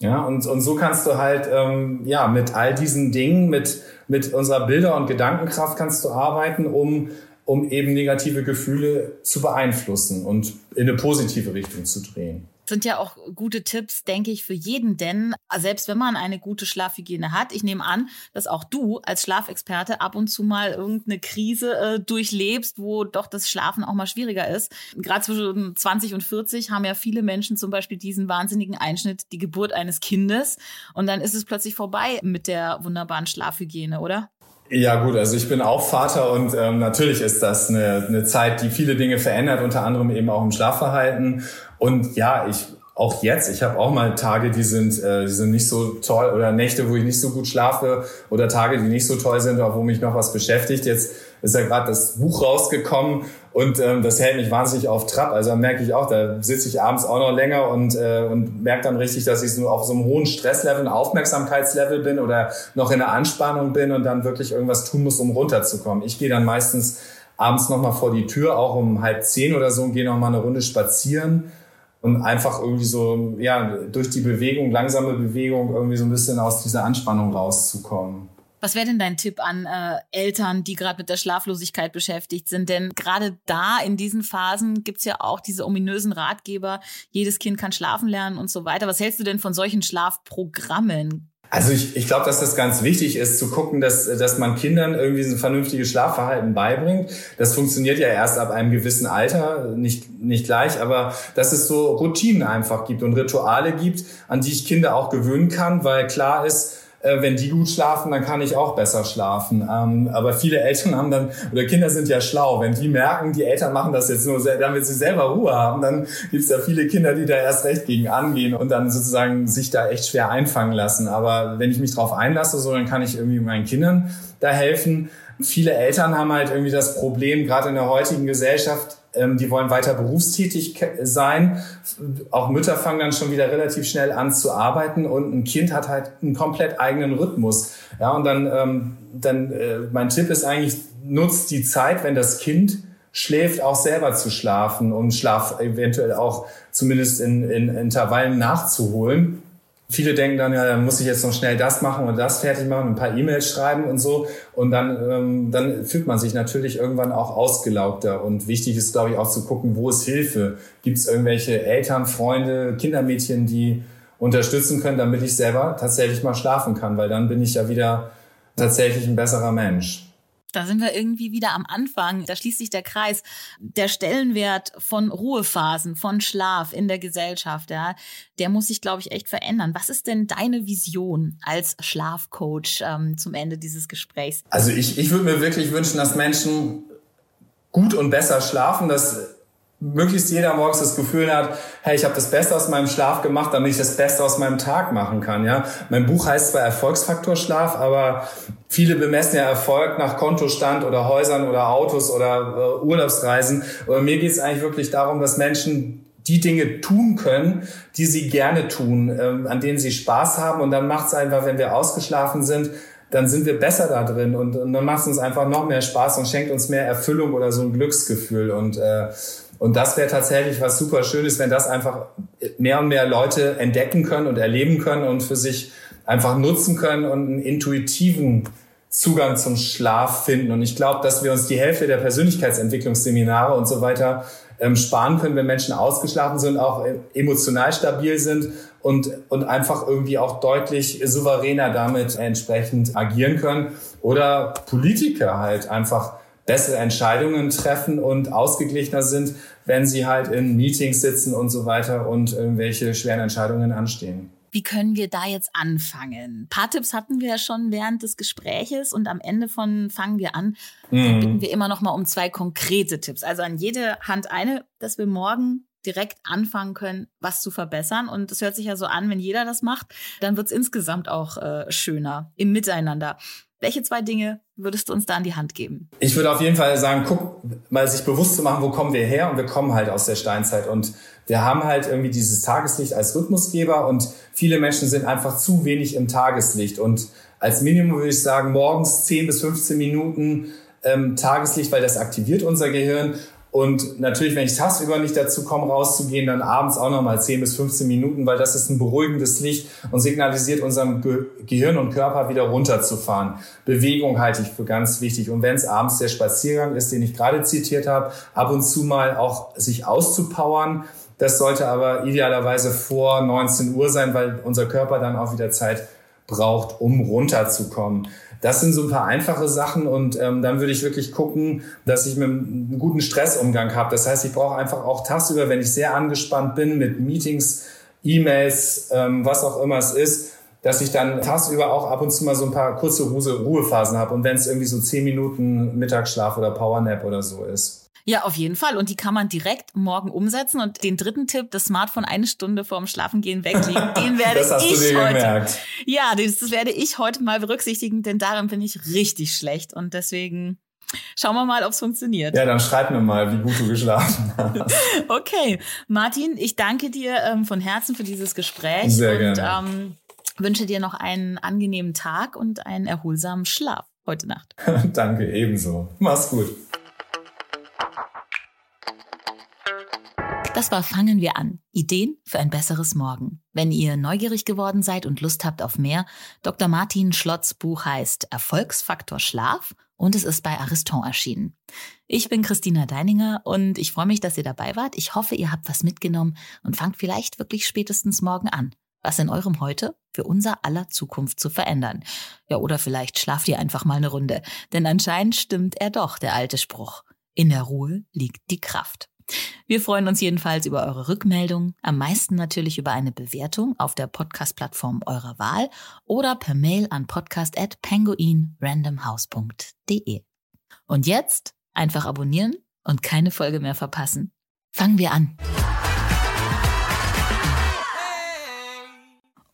Ja, und, und so kannst du halt, ähm, ja, mit all diesen Dingen, mit, mit unserer Bilder- und Gedankenkraft kannst du arbeiten, um, um eben negative Gefühle zu beeinflussen und in eine positive Richtung zu drehen sind ja auch gute Tipps, denke ich, für jeden, denn selbst wenn man eine gute Schlafhygiene hat, ich nehme an, dass auch du als Schlafexperte ab und zu mal irgendeine Krise äh, durchlebst, wo doch das Schlafen auch mal schwieriger ist. Gerade zwischen 20 und 40 haben ja viele Menschen zum Beispiel diesen wahnsinnigen Einschnitt, die Geburt eines Kindes und dann ist es plötzlich vorbei mit der wunderbaren Schlafhygiene, oder? Ja gut, also ich bin auch Vater und ähm, natürlich ist das eine, eine Zeit, die viele Dinge verändert, unter anderem eben auch im Schlafverhalten. Und ja, ich auch jetzt, ich habe auch mal Tage, die sind, äh, die sind nicht so toll oder Nächte, wo ich nicht so gut schlafe oder Tage, die nicht so toll sind oder wo mich noch was beschäftigt. Jetzt ist ja gerade das Buch rausgekommen und ähm, das hält mich wahnsinnig auf Trab. Also da merke ich auch, da sitze ich abends auch noch länger und, äh, und merke dann richtig, dass ich so auf so einem hohen Stresslevel, Aufmerksamkeitslevel bin oder noch in der Anspannung bin und dann wirklich irgendwas tun muss, um runterzukommen. Ich gehe dann meistens abends nochmal vor die Tür, auch um halb zehn oder so und gehe nochmal eine Runde spazieren und einfach irgendwie so, ja, durch die Bewegung, langsame Bewegung, irgendwie so ein bisschen aus dieser Anspannung rauszukommen. Was wäre denn dein Tipp an äh, Eltern, die gerade mit der Schlaflosigkeit beschäftigt sind? Denn gerade da in diesen Phasen gibt's ja auch diese ominösen Ratgeber, jedes Kind kann schlafen lernen und so weiter. Was hältst du denn von solchen Schlafprogrammen? Also ich, ich glaube, dass das ganz wichtig ist, zu gucken, dass, dass man Kindern irgendwie ein vernünftiges Schlafverhalten beibringt. Das funktioniert ja erst ab einem gewissen Alter, nicht, nicht gleich, aber dass es so Routinen einfach gibt und Rituale gibt, an die ich Kinder auch gewöhnen kann, weil klar ist, äh, wenn die gut schlafen, dann kann ich auch besser schlafen. Ähm, aber viele Eltern haben dann, oder Kinder sind ja schlau, wenn die merken, die Eltern machen das jetzt nur, damit sie selber Ruhe haben, dann gibt es ja viele Kinder, die da erst recht gegen angehen und dann sozusagen sich da echt schwer einfangen lassen. Aber wenn ich mich drauf einlasse, so, dann kann ich irgendwie meinen Kindern da helfen. Viele Eltern haben halt irgendwie das Problem, gerade in der heutigen Gesellschaft, ähm, die wollen weiter berufstätig sein. Auch Mütter fangen dann schon wieder relativ schnell an zu arbeiten und ein Kind hat halt einen komplett eigenen Rhythmus. Ja, und dann, ähm, dann äh, mein Tipp ist eigentlich, nutzt die Zeit, wenn das Kind schläft, auch selber zu schlafen und Schlaf eventuell auch zumindest in, in Intervallen nachzuholen. Viele denken dann, ja, dann muss ich jetzt noch schnell das machen und das fertig machen, ein paar E-Mails schreiben und so. Und dann, ähm, dann fühlt man sich natürlich irgendwann auch ausgelaugter. Und wichtig ist, glaube ich, auch zu gucken, wo ist Hilfe? Gibt es irgendwelche Eltern, Freunde, Kindermädchen, die unterstützen können, damit ich selber tatsächlich mal schlafen kann? Weil dann bin ich ja wieder tatsächlich ein besserer Mensch. Da sind wir irgendwie wieder am Anfang. Da schließt sich der Kreis. Der Stellenwert von Ruhephasen, von Schlaf in der Gesellschaft, ja, der muss sich, glaube ich, echt verändern. Was ist denn deine Vision als Schlafcoach ähm, zum Ende dieses Gesprächs? Also ich, ich würde mir wirklich wünschen, dass Menschen gut und besser schlafen, dass möglichst jeder morgens das Gefühl hat, hey, ich habe das Beste aus meinem Schlaf gemacht, damit ich das Beste aus meinem Tag machen kann. Ja, mein Buch heißt zwar Erfolgsfaktor Schlaf, aber viele bemessen ja Erfolg nach Kontostand oder Häusern oder Autos oder äh, Urlaubsreisen. Aber mir geht es eigentlich wirklich darum, dass Menschen die Dinge tun können, die sie gerne tun, ähm, an denen sie Spaß haben. Und dann macht es einfach, wenn wir ausgeschlafen sind, dann sind wir besser da drin und, und dann macht es uns einfach noch mehr Spaß und schenkt uns mehr Erfüllung oder so ein Glücksgefühl. Und äh, und das wäre tatsächlich was super Schönes, wenn das einfach mehr und mehr Leute entdecken können und erleben können und für sich einfach nutzen können und einen intuitiven Zugang zum Schlaf finden. Und ich glaube, dass wir uns die Hälfte der Persönlichkeitsentwicklungsseminare und so weiter ähm, sparen können, wenn Menschen ausgeschlafen sind, auch emotional stabil sind und, und einfach irgendwie auch deutlich souveräner damit entsprechend agieren können. Oder Politiker halt einfach bessere Entscheidungen treffen und ausgeglichener sind, wenn sie halt in Meetings sitzen und so weiter und irgendwelche schweren Entscheidungen anstehen. Wie können wir da jetzt anfangen? Ein paar Tipps hatten wir ja schon während des Gespräches und am Ende von fangen wir an, mhm. bitten wir immer noch mal um zwei konkrete Tipps. Also an jede Hand eine, dass wir morgen direkt anfangen können, was zu verbessern. Und es hört sich ja so an, wenn jeder das macht, dann wird es insgesamt auch äh, schöner im Miteinander. Welche zwei Dinge würdest du uns da an die Hand geben? Ich würde auf jeden Fall sagen, guck mal sich bewusst zu machen, wo kommen wir her? Und wir kommen halt aus der Steinzeit. Und wir haben halt irgendwie dieses Tageslicht als Rhythmusgeber. Und viele Menschen sind einfach zu wenig im Tageslicht. Und als Minimum würde ich sagen, morgens 10 bis 15 Minuten ähm, Tageslicht, weil das aktiviert unser Gehirn und natürlich, wenn ich tagsüber nicht dazu komme, rauszugehen, dann abends auch nochmal 10 bis 15 Minuten, weil das ist ein beruhigendes Licht und signalisiert unserem Ge Gehirn und Körper wieder runterzufahren. Bewegung halte ich für ganz wichtig. Und wenn es abends der Spaziergang ist, den ich gerade zitiert habe, ab und zu mal auch sich auszupowern. Das sollte aber idealerweise vor 19 Uhr sein, weil unser Körper dann auch wieder Zeit braucht, um runterzukommen. Das sind so ein paar einfache Sachen und ähm, dann würde ich wirklich gucken, dass ich mit einem guten Stressumgang habe. Das heißt, ich brauche einfach auch tagsüber, wenn ich sehr angespannt bin mit Meetings, E-Mails, ähm, was auch immer es ist, dass ich dann tagsüber auch ab und zu mal so ein paar kurze Ruhephasen habe und wenn es irgendwie so zehn Minuten Mittagsschlaf oder Powernap oder so ist. Ja, auf jeden Fall. Und die kann man direkt morgen umsetzen. Und den dritten Tipp, das Smartphone eine Stunde vorm Schlafengehen weglegen, den werde das hast ich du dir heute. Gemerkt. Ja, das, das werde ich heute mal berücksichtigen, denn darin bin ich richtig schlecht. Und deswegen Schauen wir mal, ob es funktioniert. Ja, dann schreib mir mal, wie gut du geschlafen hast. okay, Martin, ich danke dir ähm, von Herzen für dieses Gespräch Sehr und gerne. Ähm, wünsche dir noch einen angenehmen Tag und einen erholsamen Schlaf heute Nacht. danke, ebenso. Mach's gut. Das war Fangen wir an. Ideen für ein besseres Morgen. Wenn ihr neugierig geworden seid und Lust habt auf mehr, Dr. Martin Schlotz Buch heißt Erfolgsfaktor Schlaf und es ist bei Ariston erschienen. Ich bin Christina Deininger und ich freue mich, dass ihr dabei wart. Ich hoffe, ihr habt was mitgenommen und fangt vielleicht wirklich spätestens morgen an, was in eurem Heute für unser aller Zukunft zu verändern. Ja, oder vielleicht schlaft ihr einfach mal eine Runde, denn anscheinend stimmt er doch, der alte Spruch. In der Ruhe liegt die Kraft. Wir freuen uns jedenfalls über eure Rückmeldung, am meisten natürlich über eine Bewertung auf der Podcast-Plattform eurer Wahl oder per Mail an podcast@penguinrandomhouse.de. Und jetzt einfach abonnieren und keine Folge mehr verpassen. Fangen wir an.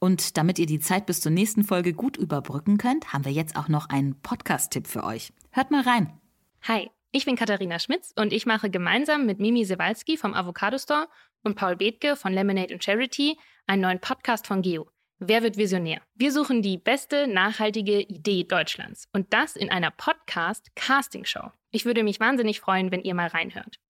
Und damit ihr die Zeit bis zur nächsten Folge gut überbrücken könnt, haben wir jetzt auch noch einen Podcast-Tipp für euch. Hört mal rein. Hi, ich bin Katharina Schmitz und ich mache gemeinsam mit Mimi Sewalski vom Avocado Store und Paul Bethke von Lemonade and Charity einen neuen Podcast von Geo. Wer wird Visionär? Wir suchen die beste nachhaltige Idee Deutschlands und das in einer Podcast-Casting-Show. Ich würde mich wahnsinnig freuen, wenn ihr mal reinhört.